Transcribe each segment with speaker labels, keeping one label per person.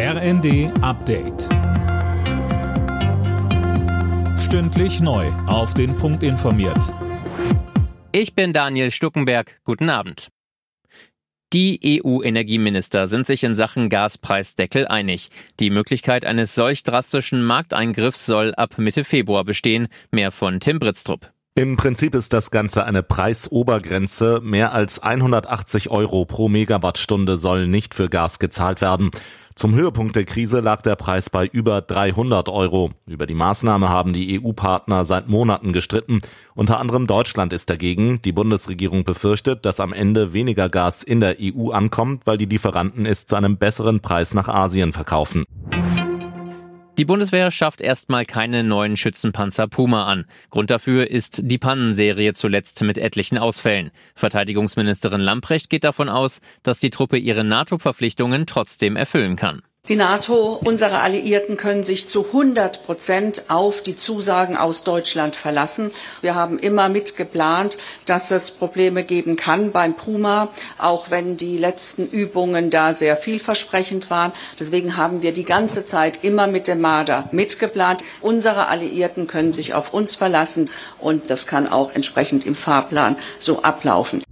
Speaker 1: RND Update. Stündlich neu. Auf den Punkt informiert.
Speaker 2: Ich bin Daniel Stuckenberg. Guten Abend. Die EU-Energieminister sind sich in Sachen Gaspreisdeckel einig. Die Möglichkeit eines solch drastischen Markteingriffs soll ab Mitte Februar bestehen. Mehr von Tim Britztrup.
Speaker 3: Im Prinzip ist das Ganze eine Preisobergrenze. Mehr als 180 Euro pro Megawattstunde soll nicht für Gas gezahlt werden. Zum Höhepunkt der Krise lag der Preis bei über 300 Euro. Über die Maßnahme haben die EU-Partner seit Monaten gestritten. Unter anderem Deutschland ist dagegen. Die Bundesregierung befürchtet, dass am Ende weniger Gas in der EU ankommt, weil die Lieferanten es zu einem besseren Preis nach Asien verkaufen.
Speaker 2: Die Bundeswehr schafft erstmal keine neuen Schützenpanzer Puma an. Grund dafür ist die Pannenserie zuletzt mit etlichen Ausfällen. Verteidigungsministerin Lamprecht geht davon aus, dass die Truppe ihre NATO-Verpflichtungen trotzdem erfüllen kann.
Speaker 4: Die NATO, unsere Alliierten können sich zu 100 Prozent auf die Zusagen aus Deutschland verlassen. Wir haben immer mitgeplant, dass es Probleme geben kann beim Puma, auch wenn die letzten Übungen da sehr vielversprechend waren. Deswegen haben wir die ganze Zeit immer mit dem Marder mitgeplant. Unsere Alliierten können sich auf uns verlassen und das kann auch entsprechend im Fahrplan so ablaufen.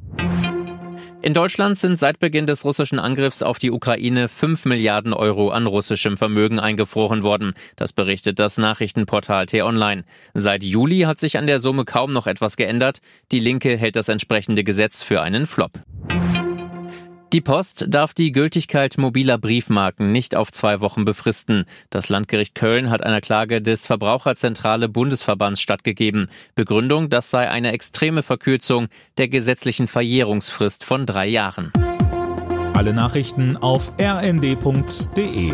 Speaker 2: In Deutschland sind seit Beginn des russischen Angriffs auf die Ukraine 5 Milliarden Euro an russischem Vermögen eingefroren worden. Das berichtet das Nachrichtenportal T-Online. Seit Juli hat sich an der Summe kaum noch etwas geändert. Die Linke hält das entsprechende Gesetz für einen Flop. Die Post darf die Gültigkeit mobiler Briefmarken nicht auf zwei Wochen befristen. Das Landgericht Köln hat einer Klage des Verbraucherzentrale Bundesverbands stattgegeben. Begründung, das sei eine extreme Verkürzung der gesetzlichen Verjährungsfrist von drei Jahren.
Speaker 1: Alle Nachrichten auf rnd.de